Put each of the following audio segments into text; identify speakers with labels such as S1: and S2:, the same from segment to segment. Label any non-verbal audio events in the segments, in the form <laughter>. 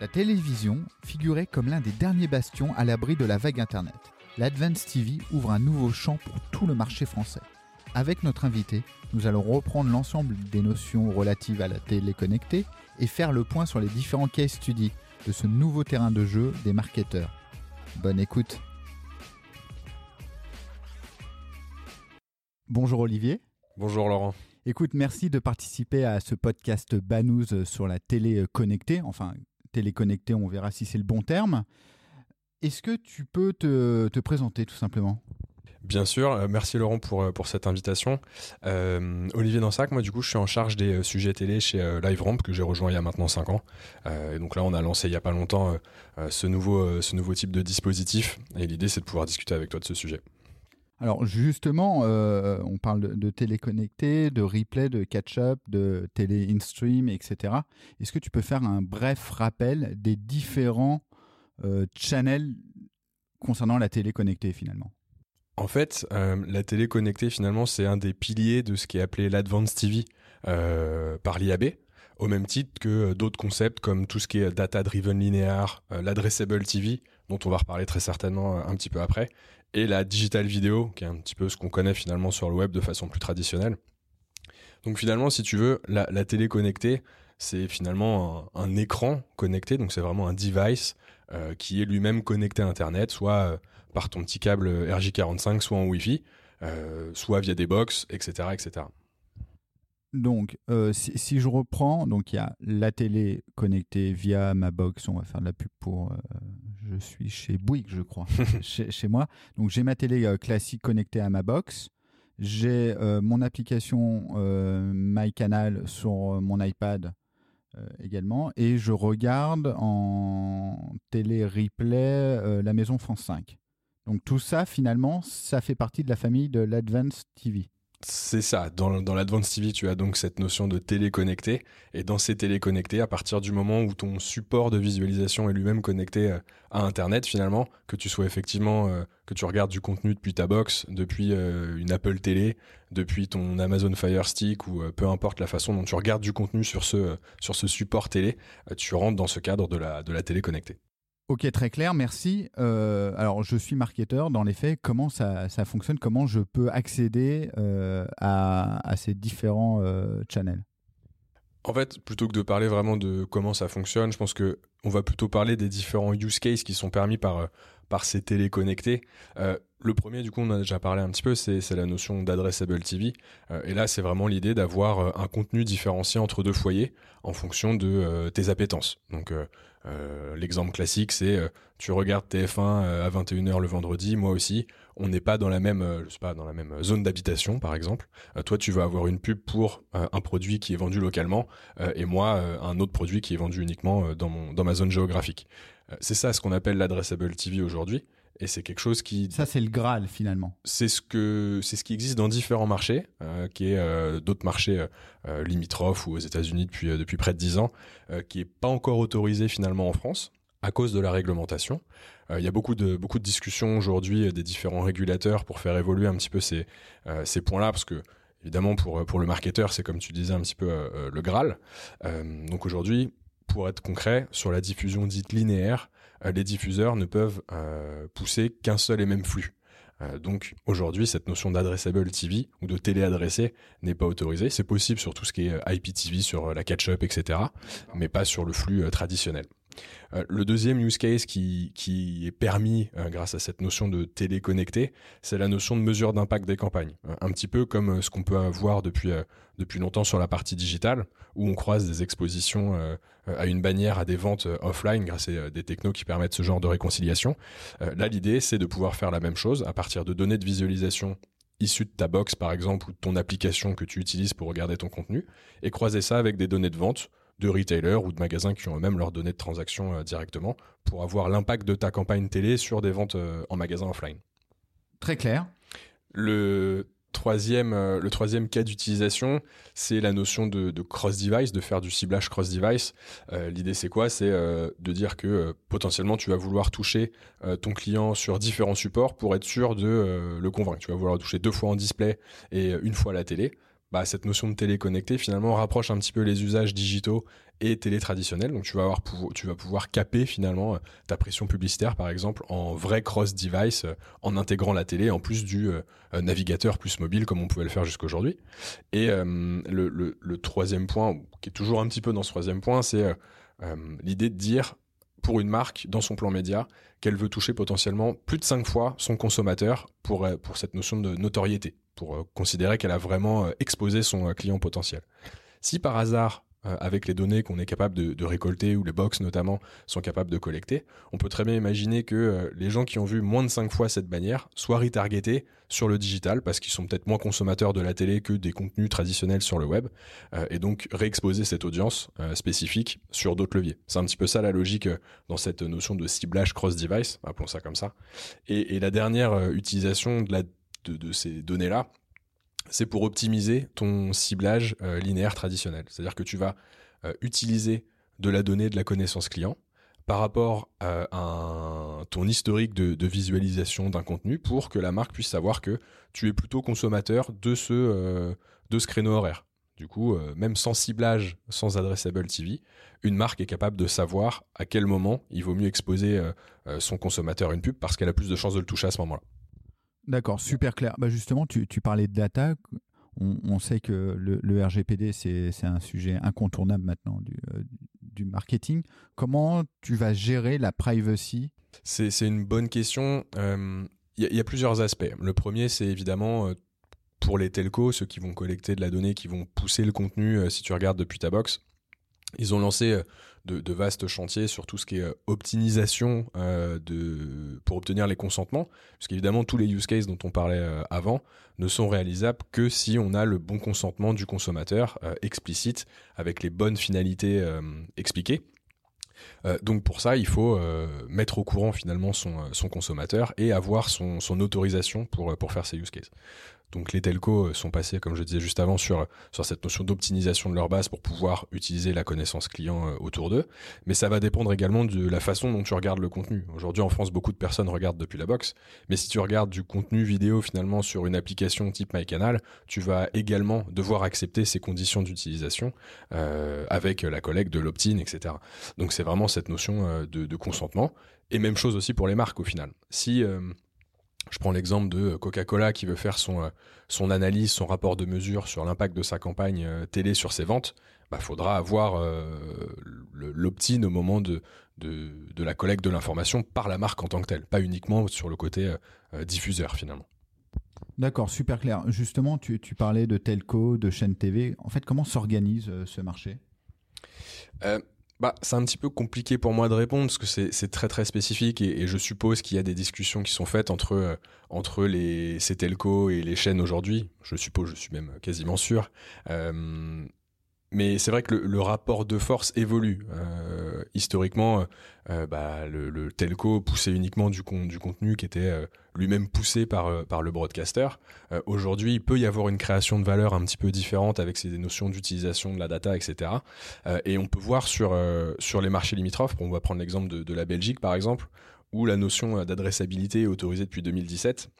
S1: La télévision figurait comme l'un des derniers bastions à l'abri de la vague Internet. L'Advance TV ouvre un nouveau champ pour tout le marché français. Avec notre invité, nous allons reprendre l'ensemble des notions relatives à la télé connectée et faire le point sur les différents case studies de ce nouveau terrain de jeu des marketeurs. Bonne écoute. Bonjour Olivier.
S2: Bonjour Laurent.
S1: Écoute, merci de participer à ce podcast Banous sur la télé connectée. Enfin, télé connectée, on verra si c'est le bon terme. Est-ce que tu peux te, te présenter tout simplement?
S2: Bien sûr, euh, merci Laurent pour, euh, cette invitation. Euh, Olivier Dansac, moi du coup je suis en charge des sujets télé chez LiveRamp que j'ai rejoint il y a maintenant 5 ans. donc là on a lancé il y a pas longtemps ce nouveau type de dispositif et l'idée c'est de pouvoir discuter avec toi de ce sujet.
S1: Alors justement, on parle de, de télé connectée, de replay, de catch-up, de télé in-stream, etc. Est-ce que tu peux faire un bref rappel des différents channels concernant la télé connectée finalement?
S2: En fait, euh, la télé connectée, finalement, c'est un des piliers de ce qui est appelé l'Advanced TV euh, par l'IAB, au même titre que euh, d'autres concepts comme tout ce qui est data-driven linéaire, euh, l'Addressable TV, dont on va reparler très certainement un petit peu après, et la digital vidéo, qui est un petit peu ce qu'on connaît finalement sur le web de façon plus traditionnelle. Donc finalement, si tu veux, la, la télé connectée, c'est finalement un, écran connecté, donc c'est vraiment un device euh, qui est lui-même connecté à Internet, soit euh, par ton petit câble RJ45, soit en Wi-Fi, euh, soit via des box, etc., etc.
S1: Donc, euh, si, si, je reprends, donc il y a la télé connectée via ma box. On va faire de la pub pour. Euh, je suis chez Bouygues, je crois, <laughs> chez, chez, moi. Donc j'ai ma télé euh, classique connectée à ma box. J'ai mon application MyCanal sur mon iPad également. Et je regarde en télé replay La Maison France 5. Donc tout ça, finalement, ça fait partie de la famille de l'Advanced TV.
S2: C'est ça. Dans, dans l'Advanced TV, tu as donc cette notion de télé connectée. Et dans ces télé connectées, à partir du moment où ton support de visualisation est lui-même connecté euh, à Internet, finalement, que tu sois effectivement, euh, que tu regardes du contenu depuis ta box, depuis euh, une Apple télé, depuis ton Amazon Fire Stick ou peu importe la façon dont tu regardes du contenu sur ce, support télé, tu rentres dans ce cadre de la, de la télé connectée.
S1: Ok, très clair, merci. Euh, alors, je suis marketeur. Dans les faits, comment ça, ça fonctionne? Comment je peux accéder euh, à, à, ces différents euh, channels?
S2: En fait, plutôt que de parler vraiment de comment ça fonctionne, je pense que on va plutôt parler des différents use cases qui sont permis par par ces télé connectés. Euh, le premier, du coup, on a déjà parlé un petit peu, c'est la notion d'adressable TV. Euh, et là, c'est vraiment l'idée d'avoir euh, un contenu différencié entre deux foyers en fonction de euh, tes appétences. Donc, euh, l'exemple classique, c'est tu regardes TF1 à 21h le vendredi, moi aussi. On n'est pas dans la même, je sais pas, dans la même zone d'habitation, par exemple. toi, tu vas avoir une pub pour un produit qui est vendu localement, et moi, un autre produit qui est vendu uniquement dans mon dans ma zone géographique. c'est ça ce qu'on appelle l'adressable TV aujourd'hui et c'est quelque chose qui
S1: ça c'est le graal finalement
S2: c'est ce que c'est ce qui existe dans différents marchés euh, qui est euh, d'autres marchés euh, limitrophes ou aux États-Unis depuis euh, depuis près de dix ans euh, qui est pas encore autorisé finalement en France à cause de la réglementation. Euh, il y a beaucoup de beaucoup de discussions aujourd'hui des différents régulateurs pour faire évoluer un petit peu ces ces points-là parce que évidemment pour pour le marketeur c'est comme tu disais un petit peu le graal. donc aujourd'hui pour être concret, sur la diffusion dite linéaire, euh, les diffuseurs ne peuvent euh, pousser qu'un seul et même flux. Euh, donc aujourd'hui, cette notion d'adressable TV ou de télé adressée n'est pas autorisée. C'est possible sur tout ce qui est IPTV, sur la catch-up, etc., mais pas sur le flux traditionnel. Euh, le deuxième use case qui, qui est permis euh, grâce à cette notion de télé connectée, c'est la notion de mesure d'impact des campagnes. Euh, un petit peu comme ce qu'on peut avoir depuis, depuis longtemps sur la partie digitale, où on croise des expositions à une bannière à des ventes offline grâce à des technos qui permettent ce genre de réconciliation. là, l'idée, c'est de pouvoir faire la même chose à partir de données de visualisation issues de ta box par exemple ou de ton application que tu utilises pour regarder ton contenu et croiser ça avec des données de vente de retailers ou de magasins qui ont eux-mêmes leurs données de transaction euh, directement pour avoir l'impact de ta campagne télé sur des ventes euh, en magasin offline.
S1: Très clair.
S2: Le troisième, euh, le troisième cas d'utilisation, c'est la notion de, de cross-device, de faire du ciblage cross-device. Euh, L'idée, c'est quoi? C'est euh, de dire que potentiellement, tu vas vouloir toucher ton client sur différents supports pour être sûr de le convaincre. Tu vas vouloir toucher deux fois en display et une fois à la télé bah, cette notion de télé connectée finalement rapproche un petit peu les usages digitaux et télé traditionnels. Donc tu vas, avoir, tu vas pouvoir caper finalement ta pression publicitaire par exemple en vrai cross-device en intégrant la télé en plus du navigateur plus mobile comme on pouvait le faire jusqu'aujourd'hui. Et le, troisième point, qui est toujours un petit peu dans ce troisième point, c'est l'idée de dire pour une marque dans son plan média qu'elle veut toucher potentiellement plus de 5 fois son consommateur pour, euh, pour cette notion de notoriété, pour euh, considérer qu'elle a vraiment euh, exposé son client potentiel. Si par hasard euh, avec les données qu'on est capable de, récolter ou les box notamment sont capables de collecter, on peut très bien imaginer que euh, les gens qui ont vu moins de 5 fois cette bannière soient retargetés sur le digital parce qu'ils sont peut-être moins consommateurs de la télé que des contenus traditionnels sur le web euh, et donc réexposer cette audience spécifique sur d'autres leviers. C'est un petit peu ça la logique dans cette notion de ciblage cross-device, appelons ça comme ça. Et, la dernière utilisation de, de ces données-là, c'est pour optimiser ton ciblage euh, linéaire traditionnel. C'est-à-dire que tu vas euh, utiliser de la donnée de la connaissance client par rapport à ton historique de, visualisation d'un contenu pour que la marque puisse savoir que tu es plutôt consommateur de ce, euh, de ce créneau horaire. Du coup, même sans ciblage, sans addressable TV, une marque est capable de savoir à quel moment il vaut mieux exposer son consommateur à une pub parce qu'elle a plus de chances de le toucher à ce moment-là.
S1: D'accord, super clair. Bah justement, tu, parlais de data. On, sait que le, RGPD, c'est un sujet incontournable maintenant euh, du, marketing. Comment tu vas gérer la privacy?
S2: C'est une bonne question. Il euh, y, a plusieurs aspects. Le premier, c'est évidemment euh, pour les telcos, ceux qui vont collecter de la donnée, qui vont pousser le contenu, si tu regardes depuis ta box. Ils ont lancé de, vastes chantiers sur tout ce qui est euh, optimisation euh, pour obtenir les consentements, puisqu'évidemment tous les use cases dont on parlait euh, avant ne sont réalisables que si on a le bon consentement du consommateur explicite avec les bonnes finalités expliquées. donc pour ça, il faut mettre au courant finalement son, consommateur et avoir son, son autorisation pour, pour faire ces use cases. Donc les telcos euh, sont passés, comme je disais juste avant, sur, sur cette notion d'optimisation de leur base pour pouvoir utiliser la connaissance client euh, autour d'eux. Mais ça va dépendre également de la façon dont tu regardes le contenu. Aujourd'hui en France, beaucoup de personnes regardent depuis la box. Mais si tu regardes du contenu vidéo finalement sur une application type MyCanal, tu vas également devoir accepter ces conditions d'utilisation euh, avec la collecte de l'opt-in, etc. Donc c'est vraiment cette notion de, de, consentement. Et même chose aussi pour les marques au final. Si je prends l'exemple de Coca-Cola qui veut faire son, euh, son analyse, son rapport de mesure sur l'impact de sa campagne euh, télé sur ses ventes. Il bah, faudra avoir euh, l'opt-in au moment de, de, la collecte de l'information par la marque en tant que telle, pas uniquement sur le côté diffuseur finalement.
S1: D'accord, super clair. Justement, tu, tu, parlais de telco, de chaîne TV. En fait, comment s'organise ce marché?
S2: Bah, c'est un petit peu compliqué pour moi de répondre parce que c'est très très spécifique et, je suppose qu'il y a des discussions qui sont faites entre, euh, entre les, ces telcos et les chaînes aujourd'hui. Je suppose, je suis même quasiment sûr. Euh, mais c'est vrai que le, rapport de force évolue. Euh, historiquement, euh, bah, le, telco poussait uniquement du, contenu qui était euh, lui-même poussé par, le broadcaster. Aujourd'hui, il peut y avoir une création de valeur un petit peu différente avec ces notions d'utilisation de la data, etc. et on peut voir sur, les marchés limitrophes, on va prendre l'exemple de, de la Belgique par exemple, où la notion d'adressabilité est autorisée depuis 2017,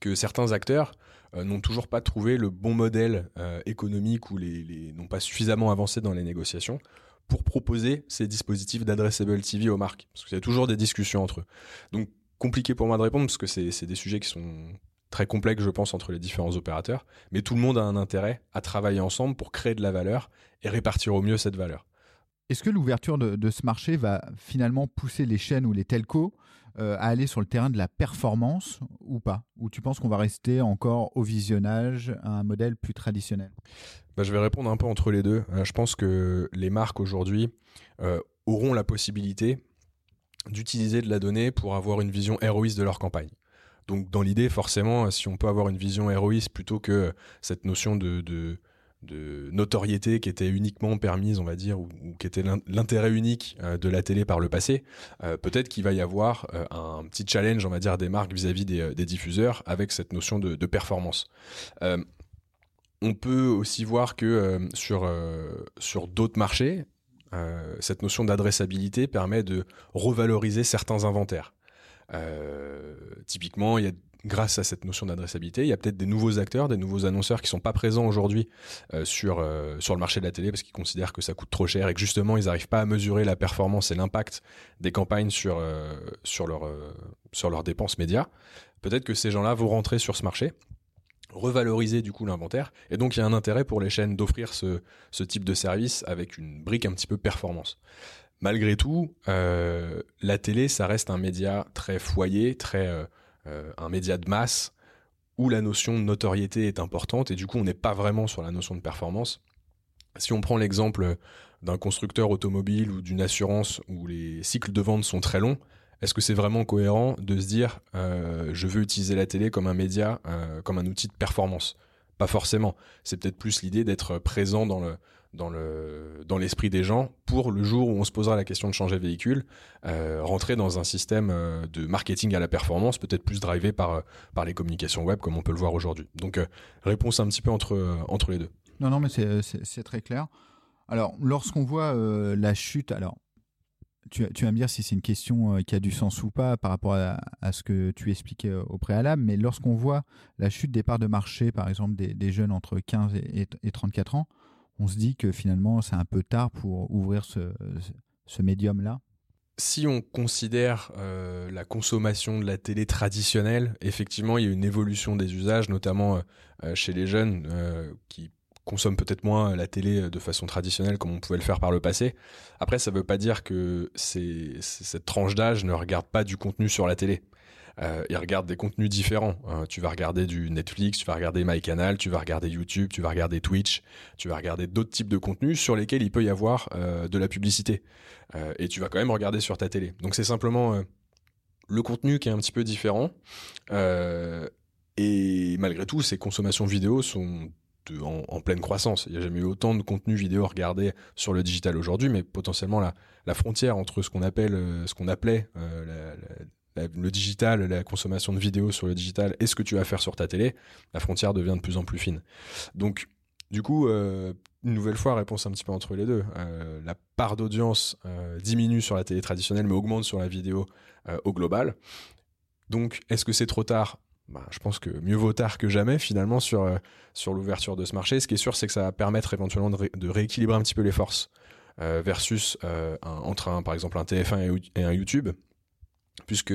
S2: que certains acteurs euh, n'ont toujours pas trouvé le bon modèle euh, économique ou les, n'ont pas suffisamment avancé dans les négociations pour proposer ces dispositifs d'adressable TV aux marques. Parce qu'il y a toujours des discussions entre eux. Donc compliqué pour moi de répondre parce que c'est des sujets qui sont très complexes, je pense, entre les différents opérateurs. Mais tout le monde a un intérêt à travailler ensemble pour créer de la valeur et répartir au mieux cette valeur.
S1: Est-ce que l'ouverture de, ce marché va finalement pousser les chaînes ou les telcos euh, à aller sur le terrain de la performance ou pas Ou tu penses qu'on va rester encore au visionnage à un modèle plus traditionnel
S2: bah, Je vais répondre un peu entre les deux. Euh, je pense que les marques aujourd'hui euh, auront la possibilité d'utiliser de la donnée pour avoir une vision héroïste de leur campagne. Donc dans l'idée, forcément, si on peut avoir une vision héroïste plutôt que cette notion de de notoriété qui était uniquement permise, on va dire, ou, qui était l'intérêt unique euh, de la télé par le passé, euh, peut-être qu'il va y avoir euh, un petit challenge, on va dire, des marques vis-à-vis des, diffuseurs avec cette notion de, performance. on peut aussi voir que sur, sur d'autres marchés, cette notion d'adressabilité permet de revaloriser certains inventaires. typiquement, il y a grâce à cette notion d'adressabilité, il y a peut-être des nouveaux acteurs, des nouveaux annonceurs qui sont pas présents aujourd'hui euh, sur euh, sur le marché de la télé parce qu'ils considèrent que ça coûte trop cher et que justement ils n'arrivent pas à mesurer la performance et l'impact des campagnes sur euh, leur leurs dépenses médias. Peut-être que ces gens-là vont rentrer sur ce marché revaloriser du coup l'inventaire et donc il y a un intérêt pour les chaînes d'offrir ce, ce type de service avec une brique un petit peu performance malgré tout, la télé, ça reste un média très foyer, très un média de masse où la notion de notoriété est importante et du coup on n'est pas vraiment sur la notion de performance. Si on prend l'exemple d'un constructeur automobile ou d'une assurance où les cycles de vente sont très longs, est-ce que c'est vraiment cohérent de se dire euh, je veux utiliser la télé comme un média, euh, comme un outil de performance? Pas forcément. C'est peut-être plus l'idée d'être présent dans le, dans le dans l'esprit des gens pour le jour où on se posera la question de changer de véhicule, euh, rentrer dans un système euh, de marketing à la performance, peut-être plus drivé par euh, par les communications web comme on peut le voir aujourd'hui. Donc réponse un petit peu entre entre les deux.
S1: Non non mais c'est très clair. Alors lorsqu'on voit la chute, alors tu, tu, vas me dire si c'est une question qui a du sens ou pas par rapport à, ce que tu expliquais au préalable, mais lorsqu'on voit la chute des parts de marché, par exemple des, des jeunes entre 15 et, et 34 ans, on se dit que finalement c'est un peu tard pour ouvrir ce, médium-là
S2: si on considère euh, la consommation de la télé traditionnelle, effectivement, il y a une évolution des usages, notamment euh, euh, chez les jeunes qui consomment peut-être moins la télé de façon traditionnelle comme on pouvait le faire par le passé. Après, ça ne veut pas dire que cette tranche d'âge ne regarde pas du contenu sur la télé euh, ils regardent des contenus différents. Hein. tu vas regarder du Netflix, tu vas regarder MyCanal, tu vas regarder YouTube, tu vas regarder Twitch, tu vas regarder d'autres types de contenus sur lesquels il peut y avoir euh, de la publicité. Euh, et tu vas quand même regarder sur ta télé. Donc c'est simplement euh, le contenu qui est un petit peu différent. Et malgré tout, ces consommations vidéo sont en, pleine croissance. Il n'y a jamais eu autant de contenu vidéo regardé sur le digital aujourd'hui, mais potentiellement la, la frontière entre ce qu'on appelle, ce qu'on appelait la, la, le digital, la consommation de vidéos sur le digital et ce que tu vas faire sur ta télé, la frontière devient de plus en plus fine. Donc, du coup, euh, une nouvelle fois, réponse un petit peu entre les deux. Euh, la part d'audience euh, diminue sur la télé traditionnelle, mais augmente sur la vidéo au global. Donc, est-ce que c'est trop tard? Bah, je pense que mieux vaut tard que jamais finalement sur, sur l'ouverture de ce marché. Ce qui est sûr, c'est que ça va permettre éventuellement de, rééquilibrer un petit peu les forces versus entre un, par exemple un TF1 et un YouTube puisque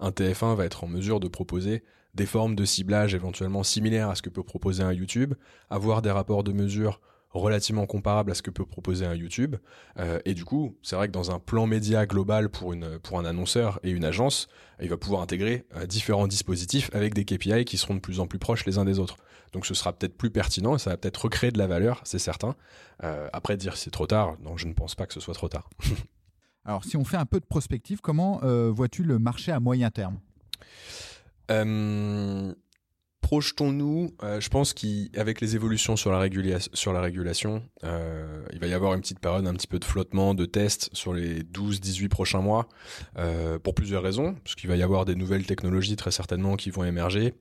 S2: un TF1 va être en mesure de proposer des formes de ciblage éventuellement similaires à ce que peut proposer un YouTube, avoir des rapports de mesure relativement comparables à ce que peut proposer un YouTube. Euh, et du coup, c'est vrai que dans un plan média global pour, une, pour un annonceur et une agence, il va pouvoir intégrer euh, différents dispositifs avec des KPI qui seront de plus en plus proches les uns des autres. Donc ce sera peut-être plus pertinent et ça va peut-être recréer de la valeur, c'est certain. Euh, après, dire c'est trop tard, non, je ne pense pas que ce soit trop tard. <laughs>
S1: Alors, si on fait un peu de prospective, comment euh, vois-tu le marché à moyen terme?
S2: Euh, Projetons-nous, euh, je pense qu'avec les évolutions sur la, sur la régulation, il va y avoir une petite période un petit peu de flottement, de test sur les 12-18 prochains mois, pour plusieurs raisons, parce qu'il va y avoir des nouvelles technologies très certainement qui vont émerger,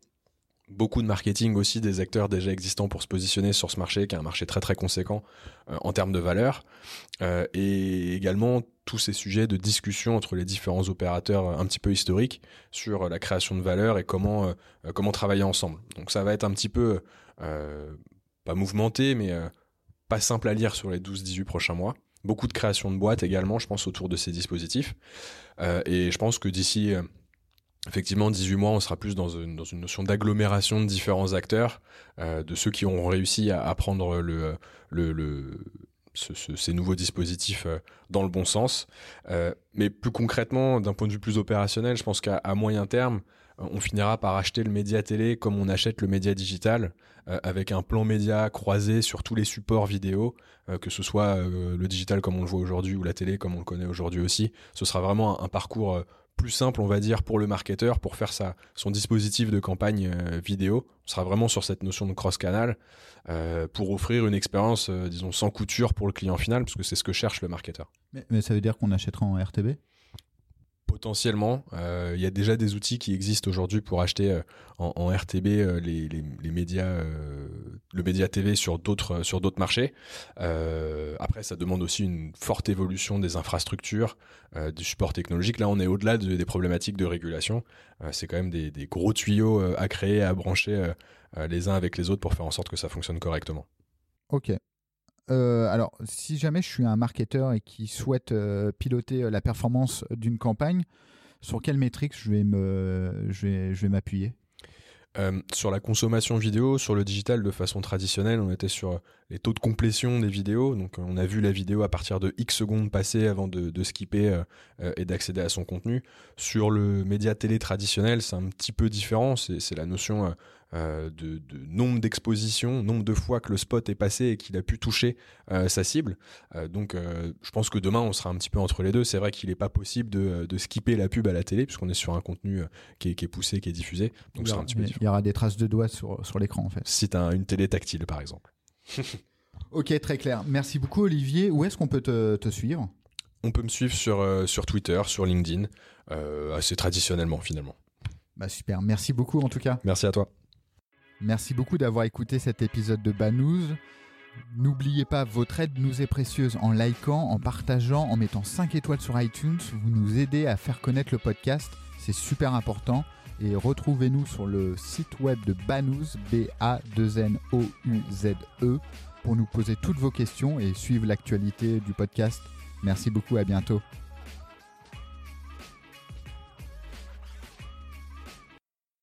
S2: beaucoup de marketing aussi des acteurs déjà existants pour se positionner sur ce marché, qui est un marché très très conséquent en termes de valeur, et également tous ces sujets de discussion entre les différents opérateurs euh, un petit peu historiques sur euh, la création de valeur et comment, euh, comment travailler ensemble. Donc ça va être un petit peu, pas mouvementé, mais pas simple à lire sur les 12-18 prochains mois. Beaucoup de création de boîtes également, je pense, autour de ces dispositifs. et je pense que d'ici effectivement 18 mois, on sera plus dans une, notion d'agglomération de différents acteurs, de ceux qui ont réussi à, prendre ces nouveaux dispositifs euh, dans le bon sens. Euh, mais plus concrètement, d'un point de vue plus opérationnel, je pense qu'à moyen terme, euh, on finira par acheter le média télé comme on achète le média digital, avec un plan média croisé sur tous les supports vidéo, que ce soit le digital comme on le voit aujourd'hui ou la télé comme on le connaît aujourd'hui aussi. Ce sera vraiment un parcours plus simple, on va dire, pour le marketeur, pour faire sa, son dispositif de campagne euh, vidéo. On sera vraiment sur cette notion de cross-canal euh, pour offrir une expérience, euh, disons, sans couture pour le client final, parce que c'est ce que cherche le marketeur.
S1: Mais, ça veut dire qu'on achètera en RTB
S2: Potentiellement, euh, il y a déjà des outils qui existent aujourd'hui pour acheter euh, en, RTB euh, les, médias, le média TV sur d'autres marchés. après, ça demande aussi une forte évolution des infrastructures, du support technologique. Là, on est au-delà des problématiques de régulation. c'est quand même des, des, gros tuyaux à créer, à brancher les uns avec les autres pour faire en sorte que ça fonctionne correctement.
S1: Ok. Euh, alors, si jamais je suis un marketeur et qui souhaite euh, piloter euh, la performance d'une campagne, sur quelle métrique je vais me, je vais, je vais m'appuyer?
S2: Sur la consommation vidéo, sur le digital de façon traditionnelle, on était sur les taux de complétion des vidéos. Donc, on a vu la vidéo à partir de X secondes passées avant de, de skipper et d'accéder à son contenu. Sur le média télé traditionnel, c'est un petit peu différent. C'est la notion euh, de, nombre d'expositions, nombre de fois que le spot est passé et qu'il a pu toucher euh, sa cible. Euh, donc je pense que demain on sera un petit peu entre les deux. C'est vrai qu'il n'est pas possible de, skipper la pub à la télé puisqu'on est sur un contenu qui est, poussé, qui est diffusé. Donc
S1: il, y aura, des traces de doigts sur, sur l'écran en fait.
S2: Si tu as une télé tactile par exemple.
S1: Ok, très clair. Merci beaucoup Olivier. Où est-ce qu'on peut te, suivre?
S2: On peut me suivre sur, sur Twitter, sur LinkedIn, assez traditionnellement finalement.
S1: Bah super, merci beaucoup en tout cas.
S2: Merci à toi.
S1: Merci beaucoup d'avoir écouté cet épisode de Banous. N'oubliez pas, votre aide nous est précieuse en likant, en partageant, en mettant 5 étoiles sur iTunes. Vous nous aidez à faire connaître le podcast. C'est super important. Et retrouvez-nous sur le site web de Banous, B-A-2-N-O-U-Z-E, pour nous poser toutes vos questions et suivre l'actualité du podcast. Merci beaucoup, à bientôt.